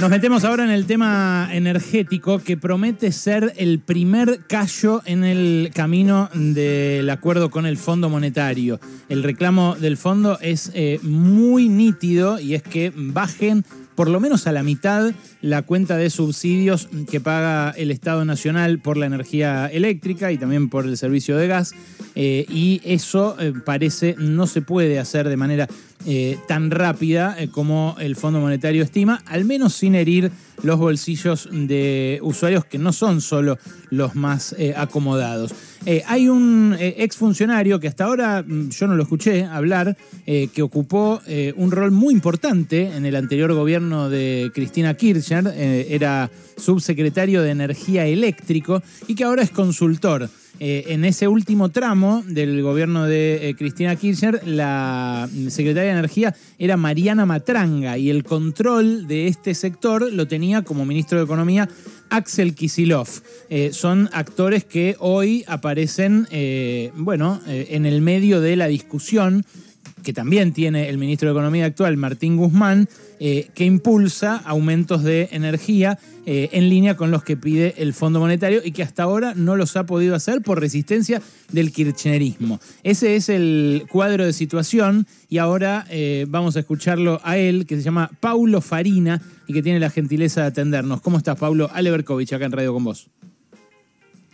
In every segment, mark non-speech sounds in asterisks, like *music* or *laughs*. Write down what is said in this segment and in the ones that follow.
Nos metemos ahora en el tema energético que promete ser el primer callo en el camino del acuerdo con el Fondo Monetario. El reclamo del fondo es eh, muy nítido y es que bajen por lo menos a la mitad la cuenta de subsidios que paga el Estado Nacional por la energía eléctrica y también por el servicio de gas. Eh, y eso eh, parece no se puede hacer de manera eh, tan rápida como el Fondo Monetario estima, al menos sin herir los bolsillos de usuarios que no son solo los más acomodados. hay un exfuncionario que hasta ahora mm, yo no lo escuché hablar, que ocupó un rol muy importante en el anterior gobierno de Cristina Kirchner, era subsecretario de Energía Eléctrico y que ahora es consultor. Eh, en ese último tramo del gobierno de eh, Cristina Kirchner, la secretaria de Energía era Mariana Matranga y el control de este sector lo tenía como ministro de Economía Axel Kisilov. Eh, son actores que hoy aparecen, bueno, en el medio de la discusión que también tiene el ministro de Economía actual, Martín Guzmán, eh, que impulsa aumentos de energía eh, en línea con los que pide el Fondo Monetario y que hasta ahora no los ha podido hacer por resistencia del kirchnerismo. Ese es el cuadro de situación y ahora eh, vamos a escucharlo a él, que se llama Paulo Farina y que tiene la gentileza de atendernos. ¿Cómo estás, Paulo? Ale Berkovich, acá en Radio con vos.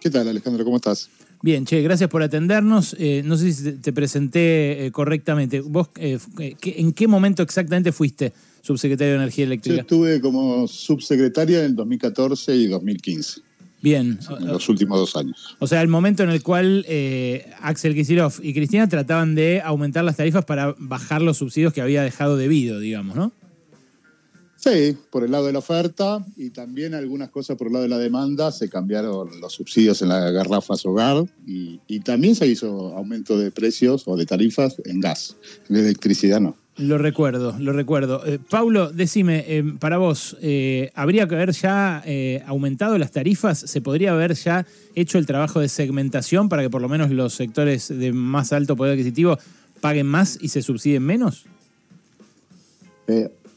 ¿Qué tal, Alejandro? ¿Cómo estás? Bien, che, gracias por atendernos. Eh, no sé si te presenté eh, correctamente. ¿Vos eh, en qué momento exactamente fuiste subsecretario de Energía Eléctrica? Yo estuve como subsecretaria en 2014 y 2015. Bien. En los últimos dos años. O sea, el momento en el cual Axel Kicillof y Cristina trataban de aumentar las tarifas para bajar los subsidios que había dejado debido, digamos, ¿no? Sí, por el lado de la oferta y también algunas cosas por el lado de la demanda. Se cambiaron los subsidios en las garrafas hogar y, también se hizo aumento de precios o de tarifas en gas, en electricidad no. Lo recuerdo, lo recuerdo. Eh, Paulo, decime, eh, para vos, eh, ¿habría que haber ya aumentado las tarifas? ¿Se podría haber ya hecho el trabajo de segmentación para que por lo menos los sectores de más alto poder adquisitivo paguen más y se subsidien menos?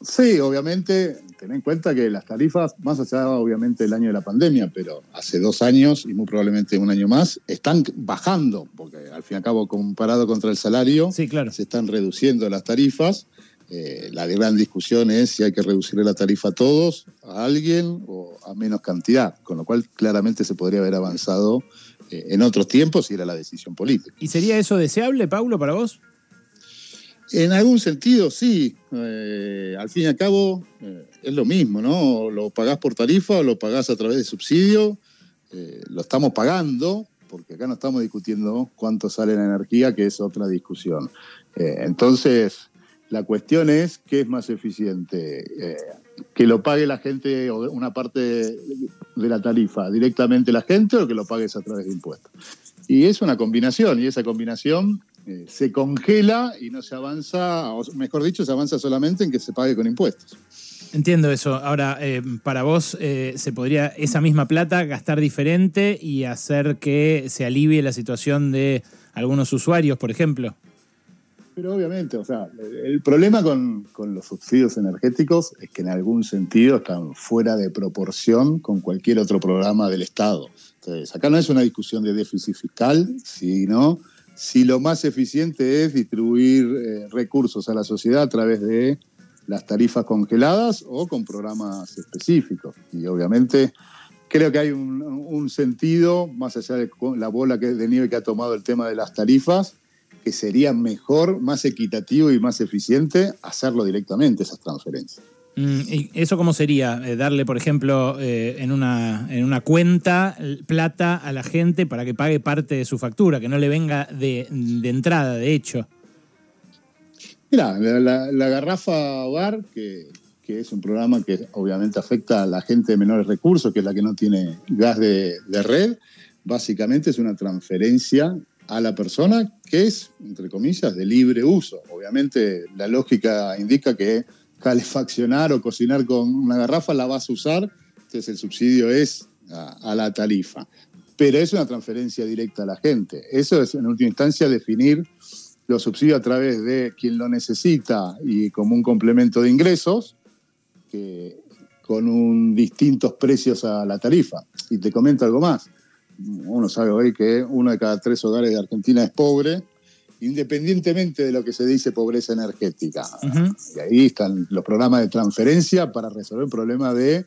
Sí, obviamente, ten en cuenta que las tarifas, más allá obviamente del año de la pandemia, pero hace dos años y muy probablemente un año más, están bajando, porque al fin y al cabo, comparado contra el salario, sí, claro. se están reduciendo las tarifas. Eh, la gran discusión es si hay que reducirle la tarifa a todos, a alguien o a menos cantidad, con lo cual claramente se podría haber avanzado eh, en otros tiempos si era la decisión política. ¿Y sería eso deseable, Paulo, para vos? En algún sentido, sí. Eh, al fin y al cabo, eh, es lo mismo, ¿no? Lo pagás por tarifa o lo pagás a través de subsidio. Eh, lo estamos pagando, porque acá no estamos discutiendo cuánto sale la energía, que es otra discusión. entonces, la cuestión es qué es más eficiente. que lo pague la gente o una parte de la tarifa directamente la gente o que lo pagues a través de impuestos. Y es una combinación, y esa combinación eh, se congela y no se avanza, o mejor dicho, se avanza solamente en que se pague con impuestos. Entiendo eso. Ahora, eh, para vos, eh, ¿se podría esa misma plata gastar diferente y hacer que se alivie la situación de algunos usuarios, por ejemplo? Pero obviamente, o sea, el problema con, con, los subsidios energéticos es que en algún sentido están fuera de proporción con cualquier otro programa del Estado. Entonces, acá no es una discusión de déficit fiscal, sino si lo más eficiente es distribuir eh, recursos a la sociedad a través de las tarifas congeladas o con programas específicos. Y obviamente creo que hay un, sentido, más allá de la bola de nieve que ha tomado el tema de las tarifas, que sería mejor, más equitativo y más eficiente hacerlo directamente, esas transferencias. Mm, ¿Y eso cómo sería? Eh, darle, por ejemplo, eh, en, una, en una cuenta plata a la gente para que pague parte de su factura, que no le venga de, entrada, de hecho. Mira, la, garrafa hogar, que, es un programa que obviamente afecta a la gente de menores recursos, que es la que no tiene gas de, de red, básicamente es una transferencia a la persona que es, entre comillas, de libre uso. Obviamente la lógica indica que calefaccionar o cocinar con una garrafa, la vas a usar, entonces el subsidio es a, la tarifa. Pero es una transferencia directa a la gente. Eso es, en última instancia, definir los subsidios a través de quien lo necesita y como un complemento de ingresos, con un, distintos precios a la tarifa. Y te comento algo más. Uno sabe hoy que uno de cada tres hogares de Argentina es pobre, independientemente de lo que se dice pobreza energética. Y ahí están los programas de transferencia para resolver el problema de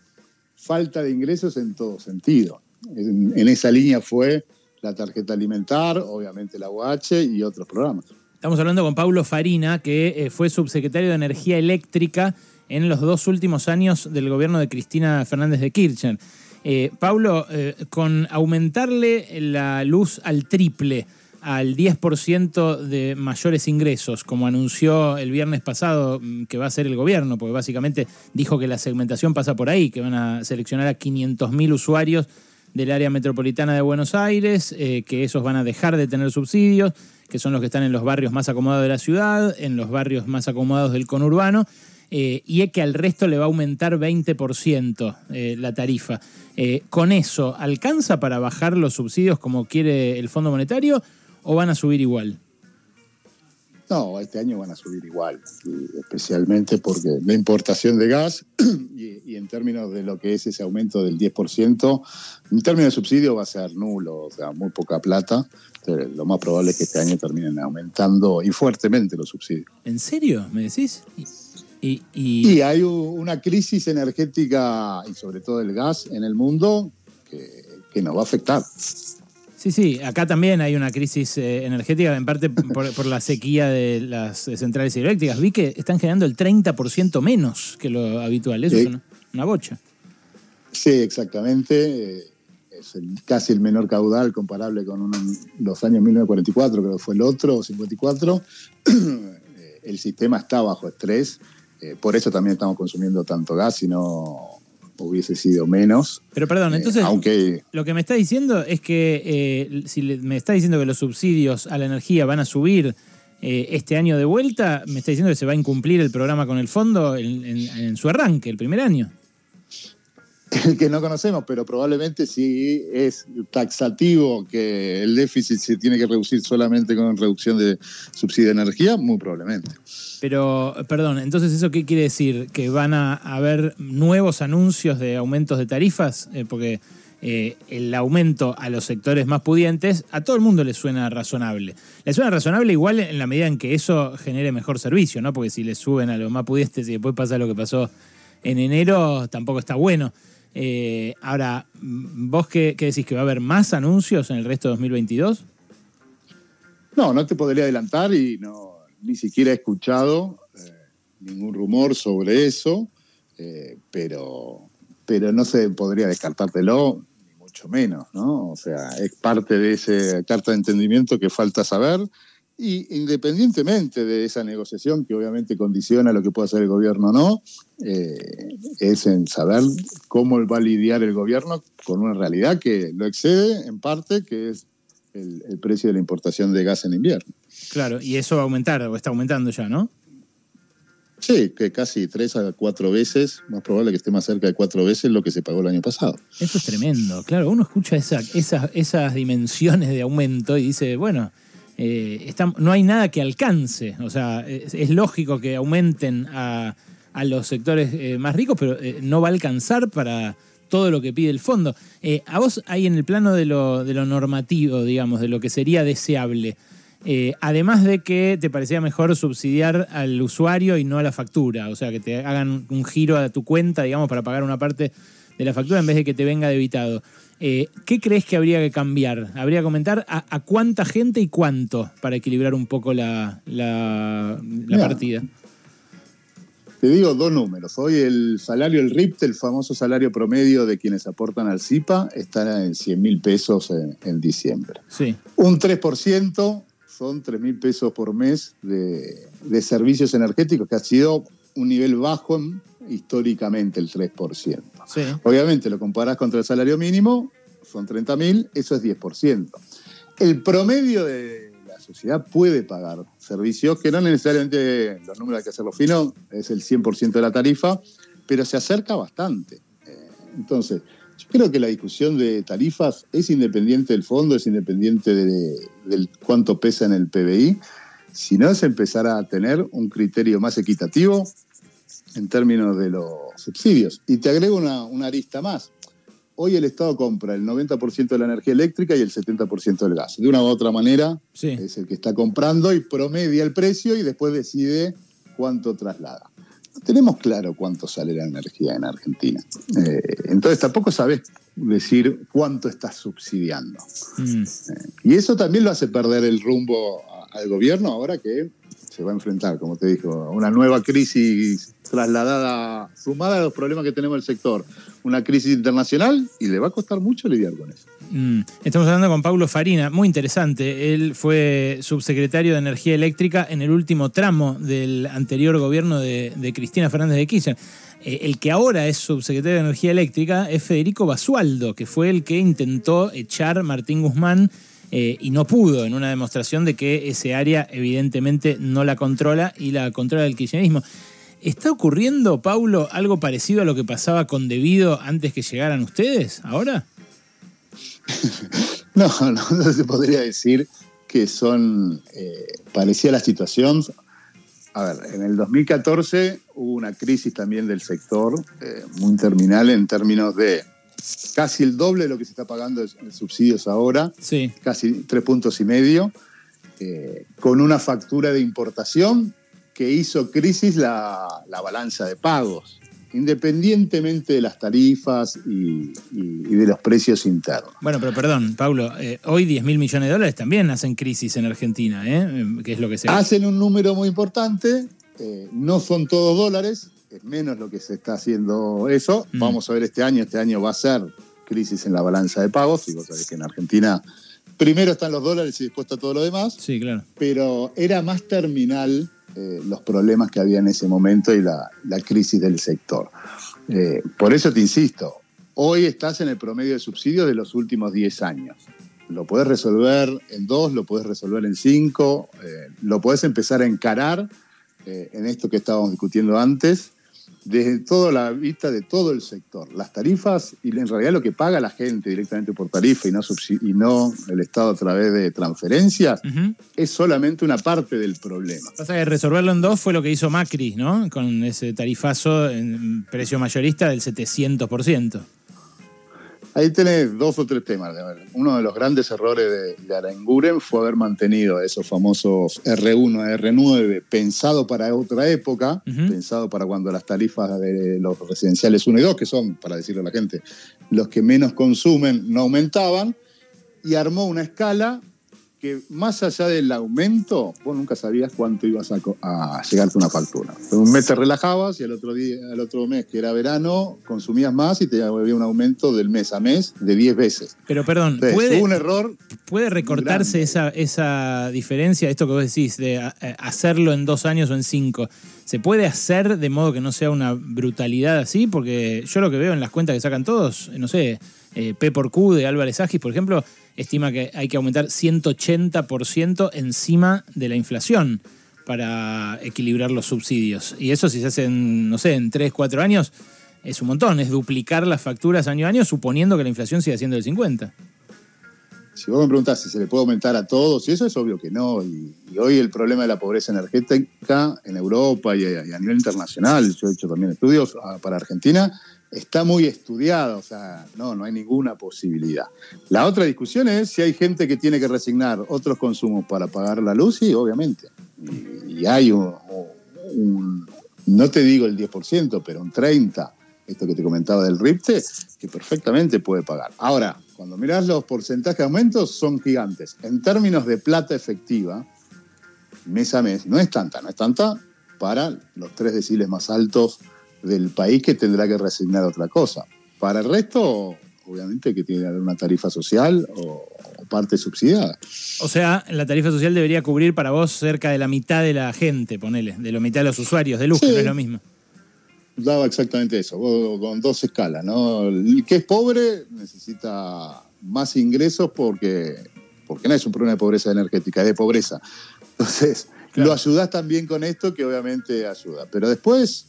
falta de ingresos en todo sentido. En, en esa línea fue la tarjeta alimentar, obviamente la UH y otros programas. Estamos hablando con Paulo Farina, que eh, fue subsecretario de Energía Eléctrica en los dos últimos años del gobierno de Cristina Fernández de Kirchner. Eh, Paulo, eh, con aumentarle la luz al triple, al 10% de mayores ingresos, como anunció el viernes pasado mm, que va a ser el gobierno, porque básicamente dijo que la segmentación pasa por ahí, que van a seleccionar a 500.000 usuarios del área metropolitana de Buenos Aires, eh, que esos van a dejar de tener subsidios, que son los que están en los barrios más acomodados de la ciudad, en los barrios más acomodados del conurbano, eh, y es que al resto le va a aumentar 20% eh, la tarifa. ¿Con eso alcanza para bajar los subsidios como quiere el Fondo Monetario o van a subir igual? No, este año van a subir igual, especialmente porque la importación de gas *clears throat* y, en términos de lo que es ese aumento del 10%, en términos de subsidio va a ser nulo, o sea, muy poca plata. lo más probable es que este año terminen aumentando y fuertemente los subsidios. ¿En serio? ¿Me decís? Y, y hay una crisis energética y sobre todo el gas en el mundo que, que nos va a afectar. Sí, sí, acá también hay una crisis eh, energética, en parte por, la sequía de las centrales hidroeléctricas. Vi que están generando el 30% menos que lo habitual. Eso es una, bocha. Sí, exactamente. Es casi el menor caudal comparable con los años 1944, creo que fue el otro, 54. *clears throat* el sistema está bajo estrés. Eh, por eso también estamos consumiendo tanto gas y no hubiese sido menos. Pero perdón, eh, entonces aunque... lo que me está diciendo es que eh, si me está diciendo que los subsidios a la energía van a subir eh, este año de vuelta, me está diciendo que se va a incumplir el programa con el fondo en su arranque, el primer año el que no conocemos, pero probablemente si es taxativo que el déficit se tiene que reducir solamente con reducción de subsidio de energía, muy probablemente. Pero, perdón, entonces eso qué quiere decir? ¿Que van a haber nuevos anuncios de aumentos de tarifas? Eh, porque eh, el aumento a los sectores más pudientes a todo el mundo le suena razonable. Le suena razonable igual en la medida en que eso genere mejor servicio, ¿no? Porque si le suben a los más pudientes y después pasa lo que pasó en enero, tampoco está bueno. Eh, ahora, ¿vos qué, decís? ¿Que va a haber más anuncios en el resto de 2022? No, no te podría adelantar y no, ni siquiera he escuchado eh, ningún rumor sobre eso, eh, pero, pero no se podría descartártelo, ni mucho menos, ¿no? O sea, es parte de esa carta de entendimiento que falta saber y independientemente de esa negociación, que obviamente condiciona lo que puede hacer el gobierno o no, eh, es en saber cómo va a lidiar el gobierno con una realidad que lo excede en parte, que es el, precio de la importación de gas en invierno. Claro, y eso va a aumentar, o está aumentando ya, ¿no? Sí, que casi tres a cuatro veces, más probable que esté más cerca de cuatro veces lo que se pagó el año pasado. Eso es tremendo, claro, uno escucha esas, esas dimensiones de aumento y dice, bueno, eh, no hay nada que alcance. O sea, es, lógico que aumenten a, los sectores eh, más ricos, pero eh, no va a alcanzar para todo lo que pide el fondo. a vos, ahí en el plano de lo, de lo, normativo, digamos, de lo que sería deseable, además de que te parecía mejor subsidiar al usuario y no a la factura, o sea, que te hagan un giro a tu cuenta, digamos, para pagar una parte de la factura en vez de que te venga debitado. Eh, ¿Qué crees que habría que cambiar? ¿Habría que comentar a, cuánta gente y cuánto para equilibrar un poco la, partida? Te digo dos números. Hoy el salario, el RIPT, el famoso salario promedio de quienes aportan al CIPA, está en 100 mil pesos en, diciembre. Sí. Un 3% son 3 mil pesos por mes de, de servicios energéticos, que ha sido un nivel bajo históricamente el 3%. Obviamente lo comparás contra el salario mínimo, son 30 mil, eso es 10%. El promedio de la sociedad puede pagar servicios que no necesariamente, los números hay que hacerlo fino, es el 100% de la tarifa, pero se acerca bastante. Eh, entonces, yo creo que la discusión de tarifas es independiente del fondo, es independiente de, cuánto pesa en el PBI, si no es empezar a tener un criterio más equitativo en términos de los subsidios. Y te agrego una, una arista más. Hoy el Estado compra el 90% de la energía eléctrica y el 70% del gas. De una u otra manera, es el que está comprando y promedia el precio y después decide cuánto traslada. No tenemos claro cuánto sale la energía en Argentina. Eh, entonces tampoco sabes decir cuánto estás subsidiando. Mm. Eh, y eso también lo hace perder el rumbo al gobierno ahora que se va a enfrentar, como te dijo, a una nueva crisis trasladada, sumada a los problemas que tenemos en el sector, una crisis internacional y le va a costar mucho lidiar con eso. Mm. Estamos hablando con Paulo Farina, muy interesante. Él fue subsecretario de Energía Eléctrica en el último tramo del anterior gobierno de, Cristina Fernández de Kirchner. Eh, el que ahora es subsecretario de Energía Eléctrica es Federico Basualdo, que fue el que intentó echar Martín Guzmán eh, y no pudo, en una demostración de que ese área evidentemente no la controla y la controla el kirchnerismo. ¿Está ocurriendo, Paulo, algo parecido a lo que pasaba con Debido antes que llegaran ustedes ahora? *laughs* no, no, se podría decir que son eh, parecía la situación. A ver, en el 2014 hubo una crisis también del sector eh, muy terminal en términos de casi el doble de lo que se está pagando en subsidios ahora, casi tres puntos y medio, eh, con una factura de importación que hizo crisis la, balanza de pagos, independientemente de las tarifas y, de los precios internos. Bueno, pero perdón, Pablo, eh, hoy 10 mil millones de dólares también hacen crisis en Argentina, ¿eh? es lo que se... Hacen un número muy importante, no son todos dólares, es menos lo que se está haciendo eso. Mm. Vamos a ver este año, este año va a ser crisis en la balanza de pagos, y vos sabés que en Argentina primero están los dólares y después está todo lo demás. Sí, claro. Pero era más terminal eh, los problemas que había en ese momento y la, crisis del sector. Eh, por eso te insisto, hoy estás en el promedio de subsidios de los últimos 10 años. Lo puedes resolver en dos, lo puedes resolver en cinco, eh, lo puedes empezar a encarar en esto que estábamos discutiendo antes, desde toda la vista de todo el sector. Las tarifas, y en realidad lo que paga la gente directamente por tarifa y no, y no el Estado a través de transferencias, es solamente una parte del problema. Pasa que resolverlo en dos fue lo que hizo Macri, ¿no? Con ese tarifazo en precio mayorista del 700%. Ahí tenés dos o tres temas. Uno de los grandes errores de, Aranguren fue haber mantenido esos famosos R1, R9, pensado para otra época, pensado para cuando las tarifas de los residenciales 1 y 2, que son, para decirle a la gente, los que menos consumen, no aumentaban, y armó una escala que más allá del aumento, vos nunca sabías cuánto ibas a, a llegarte una factura. Un mes te relajabas y el otro, día, el otro mes, que era verano, consumías más y te había un aumento del mes a mes de 10 veces. Pero perdón, ¿puede, un error ¿puede recortarse esa, esa diferencia, esto que vos decís, de hacerlo en dos años o en cinco? ¿Se puede hacer de modo que no sea una brutalidad así? Porque yo lo que veo en las cuentas que sacan todos, no sé, eh, P por Q de Álvarez Agis, por ejemplo, estima que hay que aumentar 180% encima de la inflación para equilibrar los subsidios. Y eso si se hace en, no sé, en 3, 4 años, es un montón, es duplicar las facturas año a año suponiendo que la inflación siga siendo del 50. Si vos me preguntás si se le puede aumentar a todos, y eso es obvio que no. Y, hoy el problema de la pobreza energética en Europa y a, nivel internacional, yo he hecho también estudios ah, para Argentina, está muy estudiado, o sea, no, no hay ninguna posibilidad. La otra discusión es si hay gente que tiene que resignar otros consumos para pagar la luz, y obviamente. Y, hay un, no te digo el 10%, pero un 30%, esto que te comentaba del RIPTE, que perfectamente puede pagar. Ahora, cuando mirás los porcentajes de aumentos, son gigantes. En términos de plata efectiva, mes a mes, no es tanta, no es tanta para los tres deciles más altos del país que tendrá que resignar otra cosa. Para el resto, obviamente que tiene que haber una tarifa social o, parte subsidiada. O sea, la tarifa social debería cubrir para vos cerca de la mitad de la gente, ponele, de la mitad de los usuarios de luz, que no es lo mismo. Daba exactamente eso, con dos escalas, ¿no? El que es pobre necesita más ingresos porque, porque no es un problema de pobreza energética, es de pobreza. Entonces, lo ayudás también con esto, que obviamente ayuda. Pero después,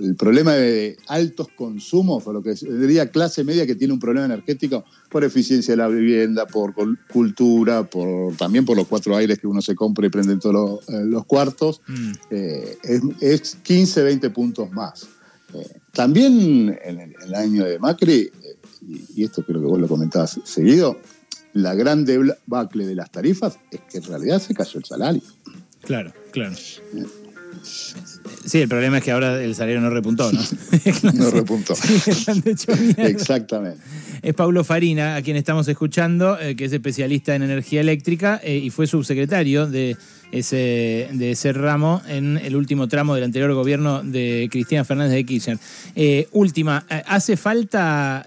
el problema de altos consumos, o lo que diría clase media que tiene un problema energético por eficiencia de la vivienda, por cultura, por también por los cuatro aires que uno se compra y prende en todos los, cuartos, mm. eh, es, 15, 20 puntos más. Eh, también en el, año de Macri, eh, y, esto creo que vos lo comentabas seguido, la gran debacle de las tarifas es que en realidad se cayó el salario. Claro, claro. Sí, el problema es que ahora el salario no repuntó, ¿no? *laughs* no repuntó. Exactamente. Es Paulo Farina, a quien estamos escuchando, eh, que es especialista en energía eléctrica eh, y fue subsecretario de ese, de ese ramo en el último tramo del anterior gobierno de Cristina Fernández de Kirchner. Eh, última, ¿hace falta,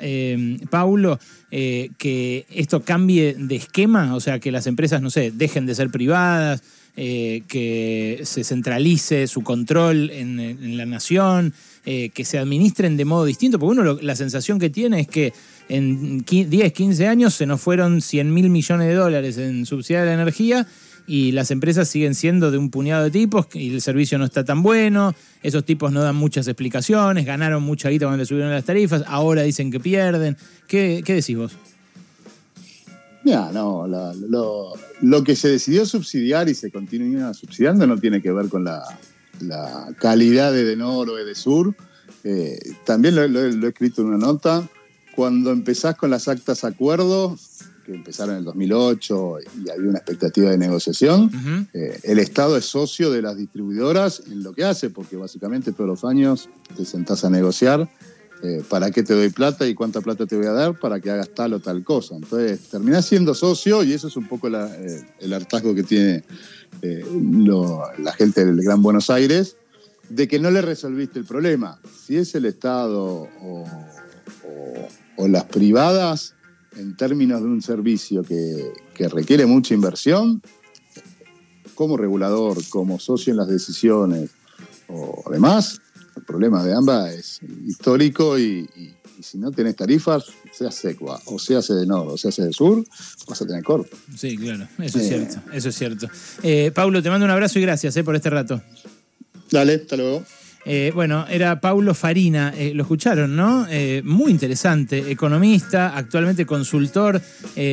Paulo, que esto cambie de esquema? O sea, que las empresas, no sé, dejen de ser privadas eh, que se centralice su control en, la nación, eh, que se administren de modo distinto, porque uno la sensación que tiene es que en 10, 15 años se nos fueron 100 mil millones de dólares en subsidiar la energía y las empresas siguen siendo de un puñado de tipos y el servicio no está tan bueno, esos tipos no dan muchas explicaciones, ganaron mucha guita cuando le subieron las tarifas, ahora dicen que pierden. ¿Qué, qué decís vos? Ya, no, lo, que se decidió subsidiar y se continúa subsidiando no tiene que ver con la, calidad de Denor o de Sur. Eh, también lo, he escrito en una nota. Cuando empezás con las actas acuerdos, que empezaron en el 2008 y había una expectativa de negociación, eh, el Estado es socio de las distribuidoras en lo que hace, porque básicamente todos los años te sentás a negociar eh, ¿para qué te doy plata y cuánta plata te voy a dar para que hagas tal o tal cosa? Entonces, terminás siendo socio y eso es un poco eh, el hartazgo que tiene eh, la gente del Gran Buenos Aires, de que no le resolviste el problema. Si es el Estado o, las privadas, en términos de un servicio que, que requiere mucha inversión, como regulador, como socio en las decisiones o demás, el problema de ambas es histórico y, si no tenés tarifas, sea secua, o se hace de norte, o se hace de sur, vas a tener corto. Sí, claro, eso es cierto, eso es cierto. Eh, Paulo, te mando un abrazo y gracias eh, por este rato. Dale, hasta luego. Eh, bueno, era Paulo Farina, eh, lo escucharon, ¿no? Eh, muy interesante, economista, actualmente consultor,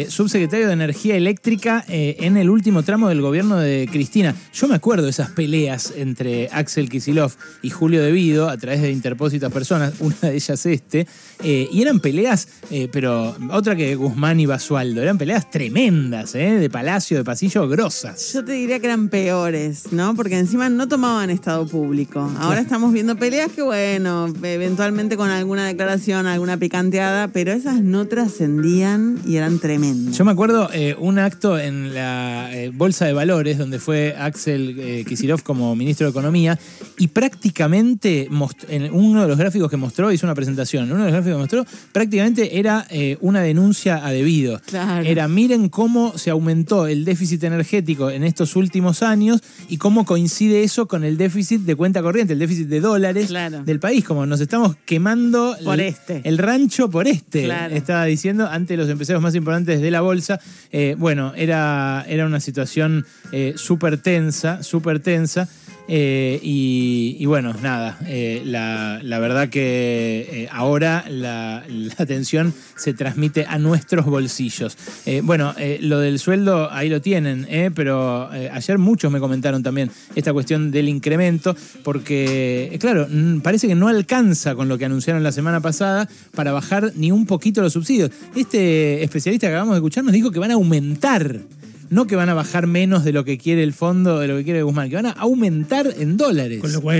subsecretario de Energía Eléctrica en el último tramo del gobierno de Cristina. Yo me acuerdo de esas peleas entre Axel Kisilov y Julio Devido a través de interpósitas personas, *laughs* una de ellas este, y eran peleas, pero otra que Guzmán y Basualdo, eran peleas tremendas, de palacio, de pasillo, grosas. Yo te diría que eran peores, ¿no? Porque encima no tomaban estado público. Ahora estamos viendo peleas que, bueno, eventualmente con alguna declaración, alguna picanteada, pero esas no trascendían y eran tremendas. Yo me acuerdo eh, un acto en la eh, Bolsa de Valores, donde fue Axel eh, como ministro de Economía, y prácticamente en uno de los gráficos que mostró, hizo una presentación, en uno de los gráficos que mostró, prácticamente era una denuncia a debido. Era, miren cómo se aumentó el déficit energético en estos últimos años y cómo coincide eso con el déficit de cuenta corriente, el déficit de dólares del país, como nos estamos quemando por el, este. el rancho por este, estaba diciendo, ante los empresarios más importantes de la bolsa. Eh, bueno, era, era una situación eh, súper tensa, súper tensa. Eh, y, bueno, nada, eh, la, verdad que eh, ahora la, atención se transmite a nuestros bolsillos. bueno, lo del sueldo ahí lo tienen, pero ayer muchos me comentaron también esta cuestión del incremento, porque claro, parece que no alcanza con lo que anunciaron la semana pasada para bajar ni un poquito los subsidios. Este especialista que acabamos de escuchar nos dijo que van a aumentar no que van a bajar menos de lo que quiere el fondo, de lo que quiere Guzmán, que van a aumentar en dólares. Con lo cual